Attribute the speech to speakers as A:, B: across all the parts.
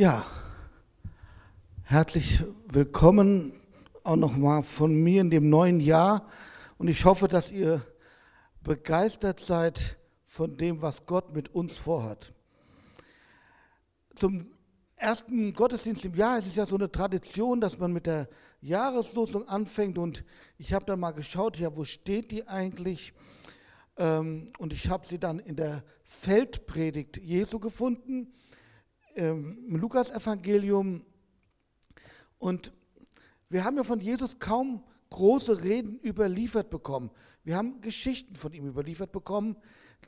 A: Ja, herzlich willkommen auch nochmal von mir in dem neuen Jahr. Und ich hoffe, dass ihr begeistert seid von dem, was Gott mit uns vorhat. Zum ersten Gottesdienst im Jahr ist es ja so eine Tradition, dass man mit der Jahreslosung anfängt. Und ich habe dann mal geschaut, ja, wo steht die eigentlich? Ähm, und ich habe sie dann in der Feldpredigt Jesu gefunden im Lukas-Evangelium. Und wir haben ja von Jesus kaum große Reden überliefert bekommen. Wir haben Geschichten von ihm überliefert bekommen,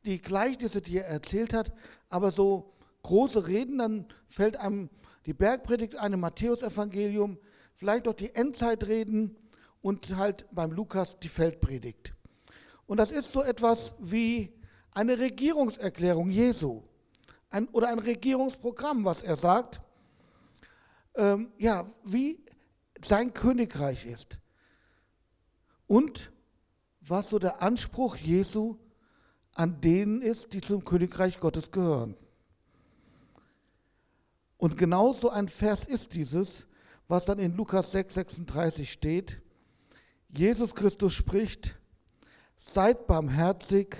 A: die Gleichnisse, die er erzählt hat, aber so große Reden, dann fällt einem die Bergpredigt ein, im Matthäus-Evangelium, vielleicht auch die Endzeitreden und halt beim Lukas die Feldpredigt. Und das ist so etwas wie eine Regierungserklärung Jesu ein, oder ein Regierungsprogramm, was er sagt, ähm, ja, wie sein Königreich ist. Und was so der Anspruch Jesu an denen ist, die zum Königreich Gottes gehören. Und genau so ein Vers ist dieses, was dann in Lukas 6, 36 steht. Jesus Christus spricht, seid barmherzig,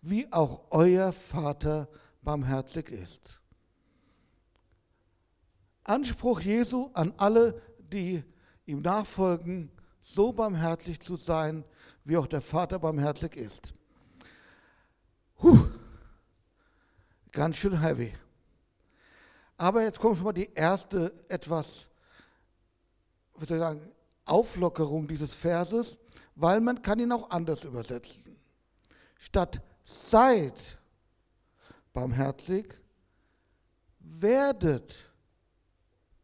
A: wie auch euer Vater barmherzig ist. Anspruch Jesu an alle, die ihm nachfolgen, so barmherzig zu sein, wie auch der Vater barmherzig ist. Puh, ganz schön heavy. Aber jetzt kommt schon mal die erste etwas, wie soll ich sagen, Auflockerung dieses Verses, weil man kann ihn auch anders übersetzen. Statt seid barmherzig, werdet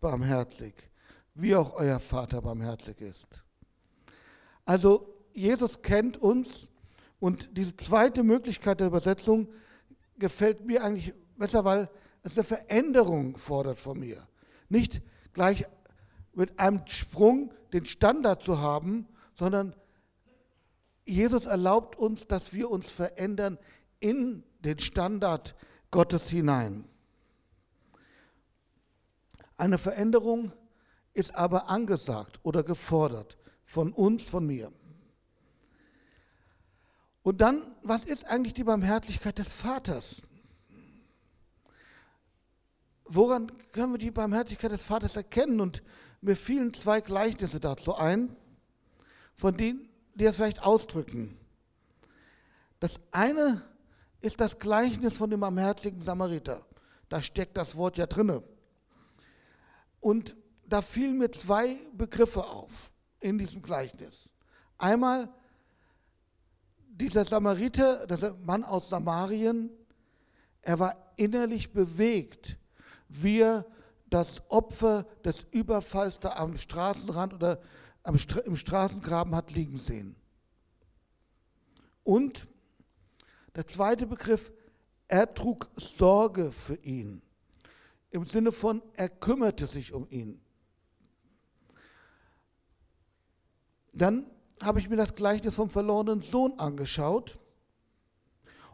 A: barmherzig, wie auch euer Vater barmherzig ist. Also Jesus kennt uns und diese zweite Möglichkeit der Übersetzung gefällt mir eigentlich besser, weil es eine Veränderung fordert von mir. Nicht gleich mit einem Sprung den Standard zu haben, sondern Jesus erlaubt uns, dass wir uns verändern in den Standard Gottes hinein. Eine Veränderung ist aber angesagt oder gefordert von uns, von mir. Und dann, was ist eigentlich die Barmherzigkeit des Vaters? Woran können wir die Barmherzigkeit des Vaters erkennen? Und mir fielen zwei Gleichnisse dazu ein, von denen die das vielleicht ausdrücken. Das eine ist das Gleichnis von dem barmherzigen Samariter. Da steckt das Wort ja drinne. Und da fielen mir zwei Begriffe auf in diesem Gleichnis. Einmal dieser Samariter, dieser Mann aus Samarien, er war innerlich bewegt, wie er das Opfer des Überfalls da am Straßenrand oder im Straßengraben hat liegen sehen. Und der zweite Begriff, er trug Sorge für ihn. Im Sinne von, er kümmerte sich um ihn. Dann habe ich mir das Gleichnis vom verlorenen Sohn angeschaut.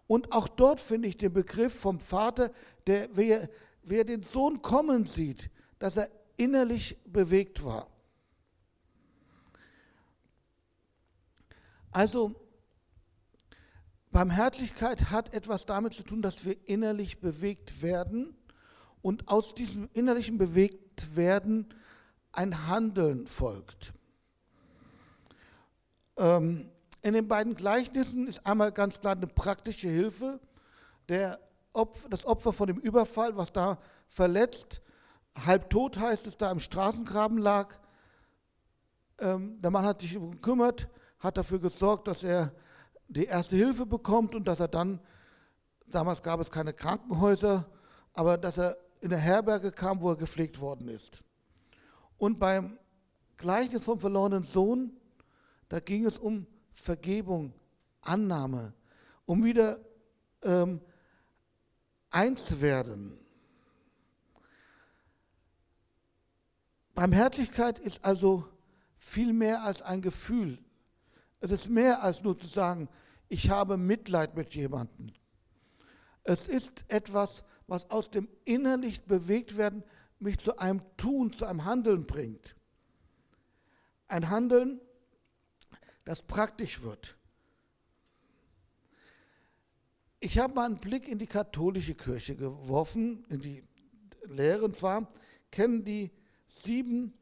A: Und auch dort finde ich den Begriff vom Vater, der, wer, wer den Sohn kommen sieht, dass er innerlich bewegt war. Also Barmherzigkeit hat etwas damit zu tun, dass wir innerlich bewegt werden und aus diesem innerlichen Bewegtwerden ein Handeln folgt. Ähm, in den beiden Gleichnissen ist einmal ganz klar eine praktische Hilfe. Der Opfer, das Opfer von dem Überfall, was da verletzt, halb tot heißt es, da im Straßengraben lag. Ähm, der Mann hat sich gekümmert, hat dafür gesorgt, dass er die erste Hilfe bekommt und dass er dann, damals gab es keine Krankenhäuser, aber dass er in eine Herberge kam, wo er gepflegt worden ist. Und beim Gleichnis vom verlorenen Sohn, da ging es um Vergebung, Annahme, um wieder ähm, eins werden. Barmherzigkeit ist also viel mehr als ein Gefühl, es ist mehr als nur zu sagen, ich habe Mitleid mit jemandem. Es ist etwas, was aus dem innerlich bewegt werden, mich zu einem Tun, zu einem Handeln bringt. Ein Handeln, das praktisch wird. Ich habe mal einen Blick in die katholische Kirche geworfen, in die Lehre, und zwar kennen die sieben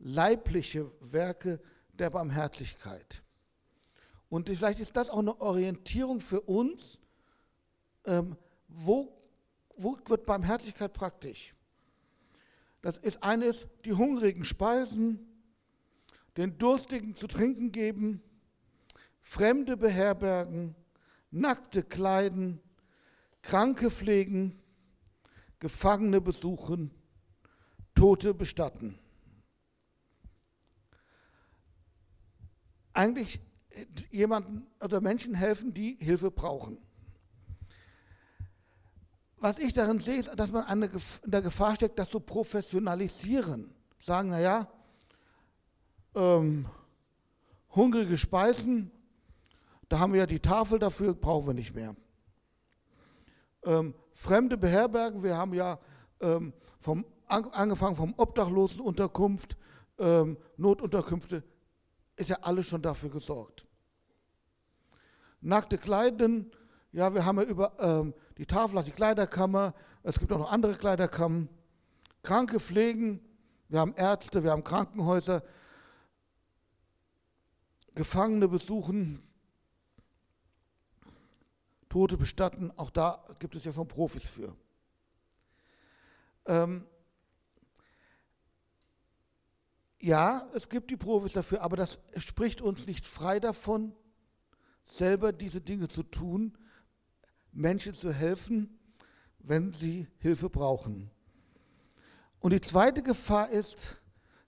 A: leibliche Werke der Barmherzigkeit. Und vielleicht ist das auch eine Orientierung für uns, ähm, wo, wo wird Barmherzigkeit praktisch? Das ist eines, die Hungrigen speisen, den Durstigen zu trinken geben, Fremde beherbergen, Nackte kleiden, Kranke pflegen, Gefangene besuchen, Tote bestatten. Eigentlich jemanden oder Menschen helfen, die Hilfe brauchen. Was ich darin sehe, ist, dass man in der Gefahr steckt, das zu professionalisieren. Sagen, naja, ähm, hungrige Speisen, da haben wir ja die Tafel dafür, brauchen wir nicht mehr. Ähm, Fremde beherbergen, wir haben ja ähm, vom, angefangen vom Obdachlosenunterkunft, ähm, Notunterkünfte, ist ja alles schon dafür gesorgt. Nackte Kleiden, ja, wir haben ja über ähm, die Tafel, die Kleiderkammer, es gibt auch noch andere Kleiderkammern. Kranke pflegen, wir haben Ärzte, wir haben Krankenhäuser, Gefangene besuchen, Tote bestatten, auch da gibt es ja schon Profis für. Ähm, ja, es gibt die Profis dafür, aber das spricht uns nicht frei davon, selber diese Dinge zu tun, Menschen zu helfen, wenn sie Hilfe brauchen. Und die zweite Gefahr ist,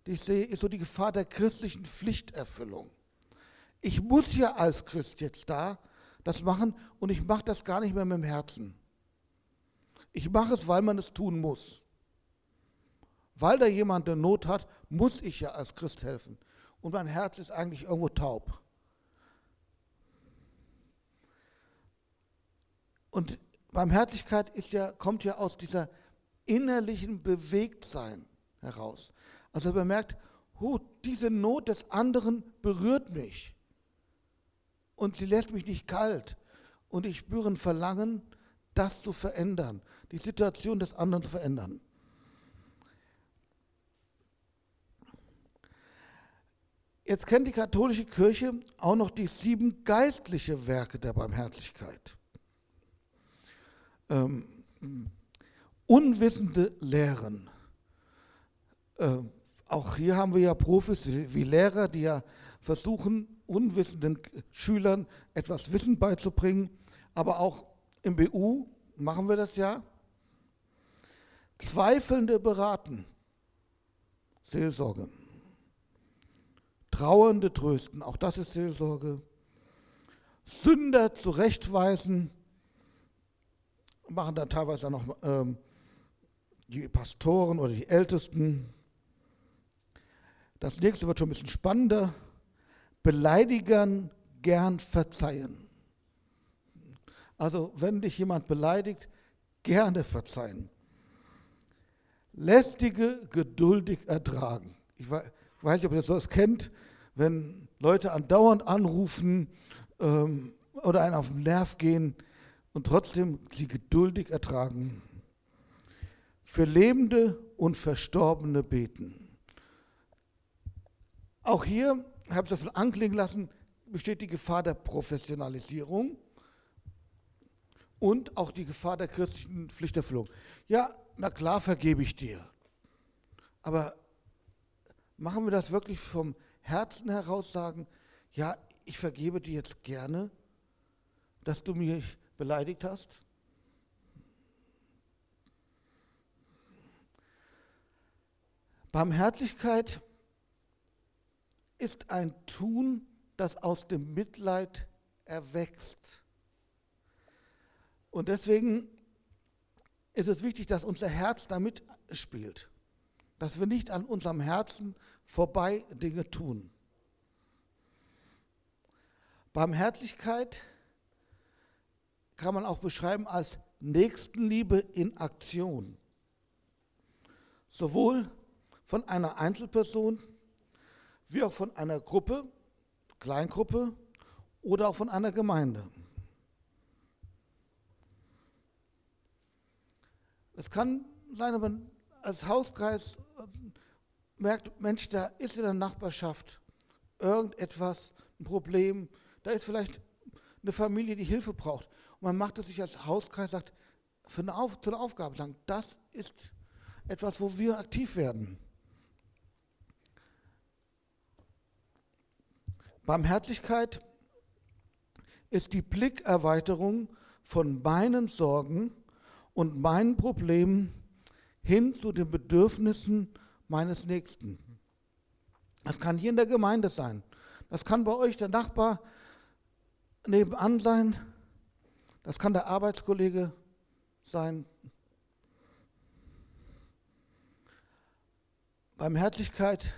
A: die ich sehe, ist so die Gefahr der christlichen Pflichterfüllung. Ich muss ja als Christ jetzt da das machen und ich mache das gar nicht mehr mit dem Herzen. Ich mache es, weil man es tun muss. Weil da jemand eine Not hat, muss ich ja als Christ helfen. Und mein Herz ist eigentlich irgendwo taub. Und Barmherzigkeit ist ja, kommt ja aus dieser innerlichen Bewegtsein heraus. Also man merkt, oh, diese Not des anderen berührt mich und sie lässt mich nicht kalt. Und ich spüre ein Verlangen, das zu verändern, die Situation des anderen zu verändern. Jetzt kennt die katholische Kirche auch noch die sieben geistliche Werke der Barmherzigkeit. Ähm, unwissende Lehren. Ähm, auch hier haben wir ja Profis wie Lehrer, die ja versuchen, unwissenden Schülern etwas Wissen beizubringen, aber auch im BU machen wir das ja. Zweifelnde beraten, Seelsorge. Trauernde trösten, auch das ist Seelsorge. Sünder zurechtweisen, machen dann teilweise noch ähm, die Pastoren oder die Ältesten. Das nächste wird schon ein bisschen spannender. Beleidigern gern verzeihen. Also wenn dich jemand beleidigt, gerne verzeihen. Lästige geduldig ertragen. Ich weiß nicht, ob ihr das kennt, wenn Leute andauernd anrufen ähm, oder einen auf den Nerv gehen und trotzdem sie geduldig ertragen. Für Lebende und Verstorbene beten. Auch hier habe ich das schon anklingen lassen, besteht die Gefahr der Professionalisierung und auch die Gefahr der christlichen Pflichterfüllung. Ja, na klar vergebe ich dir. Aber machen wir das wirklich vom Herzen heraus sagen, ja, ich vergebe dir jetzt gerne, dass du mich beleidigt hast? Barmherzigkeit ist ein Tun, das aus dem Mitleid erwächst. Und deswegen ist es wichtig, dass unser Herz damit spielt, dass wir nicht an unserem Herzen vorbei Dinge tun. Barmherzigkeit kann man auch beschreiben als Nächstenliebe in Aktion. sowohl von einer Einzelperson wie auch von einer Gruppe, Kleingruppe oder auch von einer Gemeinde. Es kann sein, wenn man als Hauskreis merkt, Mensch, da ist in der Nachbarschaft irgendetwas, ein Problem, da ist vielleicht eine Familie, die Hilfe braucht. Und man macht es sich als Hauskreis, sagt, für eine Auf, zu einer Aufgabe sagen, das ist etwas, wo wir aktiv werden. Barmherzigkeit ist die Blickerweiterung von meinen Sorgen und meinen Problemen hin zu den Bedürfnissen meines Nächsten. Das kann hier in der Gemeinde sein. Das kann bei euch der Nachbar nebenan sein. Das kann der Arbeitskollege sein. Barmherzigkeit,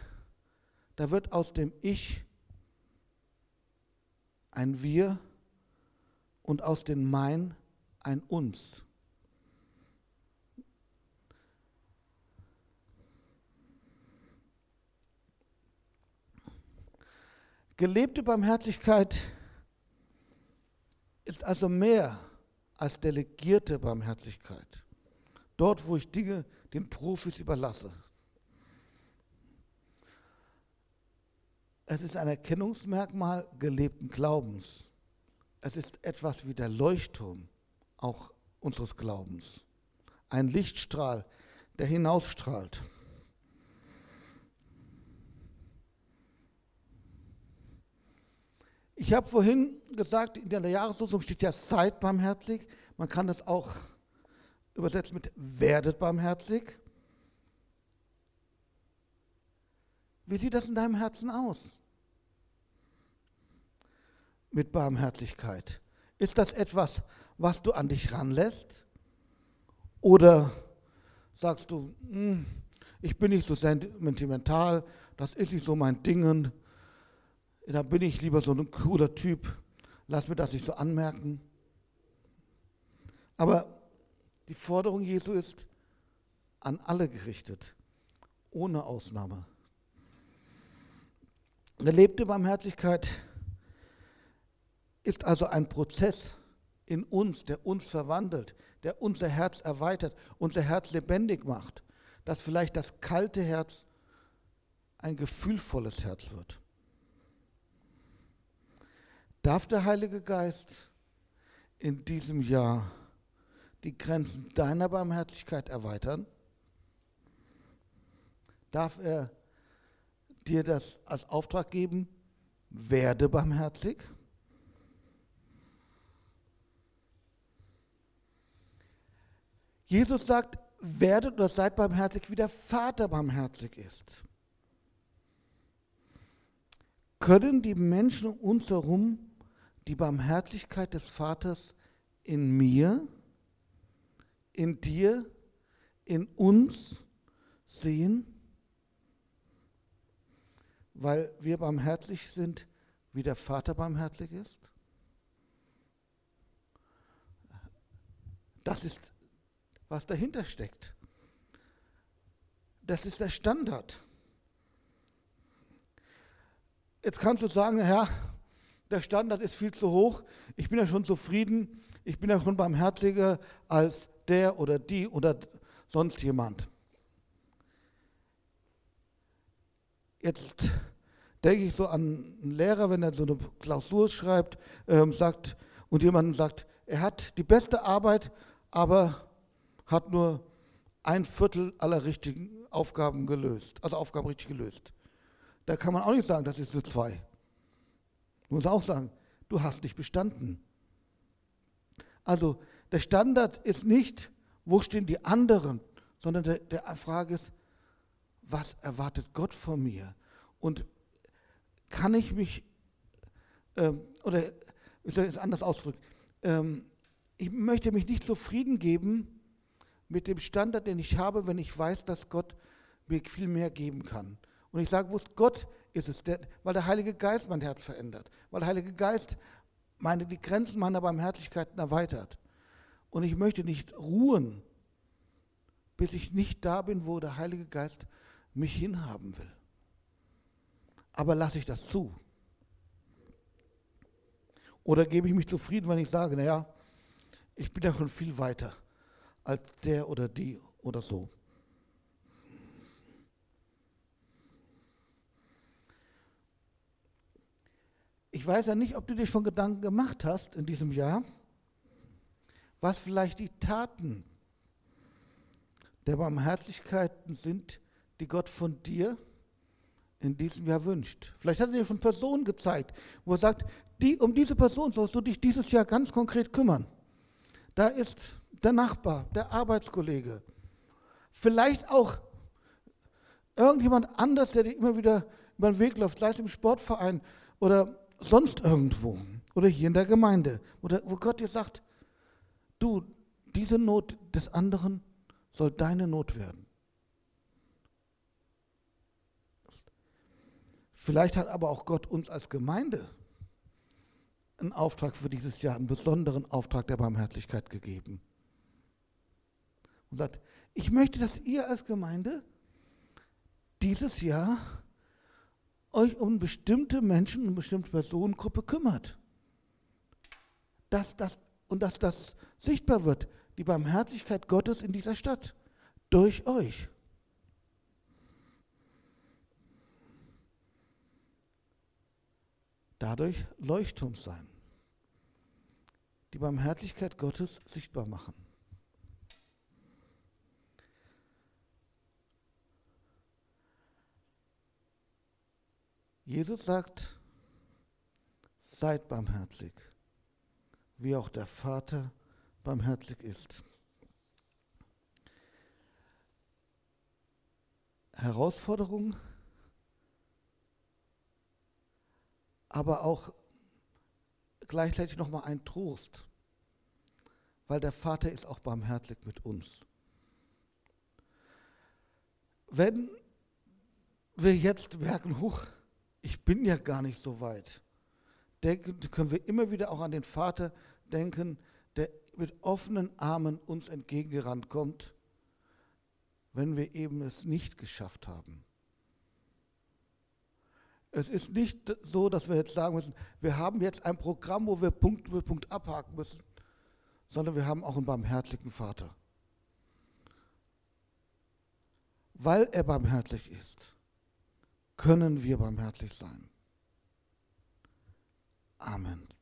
A: da wird aus dem Ich ein Wir und aus dem Mein ein Uns. Gelebte Barmherzigkeit ist also mehr als delegierte Barmherzigkeit. Dort, wo ich Dinge den Profis überlasse. Es ist ein Erkennungsmerkmal gelebten Glaubens. Es ist etwas wie der Leuchtturm auch unseres Glaubens. Ein Lichtstrahl, der hinausstrahlt. Ich habe vorhin gesagt, in der Jahreslosung steht ja seid barmherzig. Man kann das auch übersetzen mit werdet barmherzig. Wie sieht das in deinem Herzen aus? Mit Barmherzigkeit. Ist das etwas, was du an dich ranlässt? Oder sagst du, hm, ich bin nicht so sentimental, das ist nicht so mein Ding, da bin ich lieber so ein cooler Typ, lass mir das nicht so anmerken. Aber die Forderung Jesu ist an alle gerichtet, ohne Ausnahme. Gelebte Barmherzigkeit ist also ein Prozess in uns, der uns verwandelt, der unser Herz erweitert, unser Herz lebendig macht, dass vielleicht das kalte Herz ein gefühlvolles Herz wird. Darf der Heilige Geist in diesem Jahr die Grenzen deiner Barmherzigkeit erweitern? Darf er dir das als Auftrag geben? Werde barmherzig. Jesus sagt, werdet oder seid barmherzig, wie der Vater barmherzig ist. Können die Menschen um uns herum die Barmherzigkeit des Vaters in mir, in dir, in uns sehen, weil wir barmherzig sind, wie der Vater barmherzig ist? Das ist, was dahinter steckt. Das ist der Standard. Jetzt kannst du sagen, Herr, der Standard ist viel zu hoch. Ich bin ja schon zufrieden. Ich bin ja schon barmherziger als der oder die oder sonst jemand. Jetzt denke ich so an einen Lehrer, wenn er so eine Klausur schreibt, ähm, sagt und jemand sagt, er hat die beste Arbeit, aber hat nur ein Viertel aller richtigen Aufgaben gelöst, also Aufgaben richtig gelöst. Da kann man auch nicht sagen, das ist so zwei. Du musst auch sagen, du hast nicht bestanden. Also der Standard ist nicht, wo stehen die anderen, sondern der, der Frage ist, was erwartet Gott von mir? Und kann ich mich, ähm, oder ich soll es anders ausdrücken, ähm, ich möchte mich nicht zufrieden geben mit dem Standard, den ich habe, wenn ich weiß, dass Gott mir viel mehr geben kann. Und ich sage, wo es Gott ist es, der, weil der Heilige Geist mein Herz verändert, weil der Heilige Geist meine, die Grenzen meiner Barmherzigkeiten erweitert. Und ich möchte nicht ruhen bis ich nicht da bin, wo der Heilige Geist mich hinhaben will. Aber lasse ich das zu? Oder gebe ich mich zufrieden, wenn ich sage, naja, ich bin ja schon viel weiter als der oder die oder so. Ich weiß ja nicht, ob du dir schon Gedanken gemacht hast in diesem Jahr, was vielleicht die Taten der Barmherzlichkeiten sind, die Gott von dir in diesem Jahr wünscht. Vielleicht hat er dir schon Personen gezeigt, wo er sagt, die, um diese Person sollst du dich dieses Jahr ganz konkret kümmern. Da ist der Nachbar, der Arbeitskollege, vielleicht auch irgendjemand anders, der dir immer wieder über den Weg läuft, sei es im Sportverein oder sonst irgendwo oder hier in der Gemeinde, oder wo Gott dir sagt, du, diese Not des anderen soll deine Not werden. Vielleicht hat aber auch Gott uns als Gemeinde einen Auftrag für dieses Jahr, einen besonderen Auftrag der Barmherzigkeit gegeben. Und sagt, ich möchte, dass ihr als Gemeinde dieses Jahr euch um bestimmte Menschen, um bestimmte Personengruppe kümmert. Dass das, und dass das sichtbar wird, die Barmherzigkeit Gottes in dieser Stadt, durch euch. Dadurch Leuchtturm sein. Die Barmherzigkeit Gottes sichtbar machen. Jesus sagt, seid barmherzig, wie auch der Vater barmherzig ist. Herausforderung, aber auch gleichzeitig nochmal ein Trost, weil der Vater ist auch barmherzig mit uns. Wenn wir jetzt merken, huch, ich bin ja gar nicht so weit. Denken, können wir immer wieder auch an den Vater denken, der mit offenen Armen uns entgegengerannt kommt, wenn wir eben es nicht geschafft haben. Es ist nicht so, dass wir jetzt sagen müssen, wir haben jetzt ein Programm, wo wir Punkt für Punkt abhaken müssen, sondern wir haben auch einen barmherzigen Vater. Weil er barmherzig ist können wir barmherzig sein. Amen.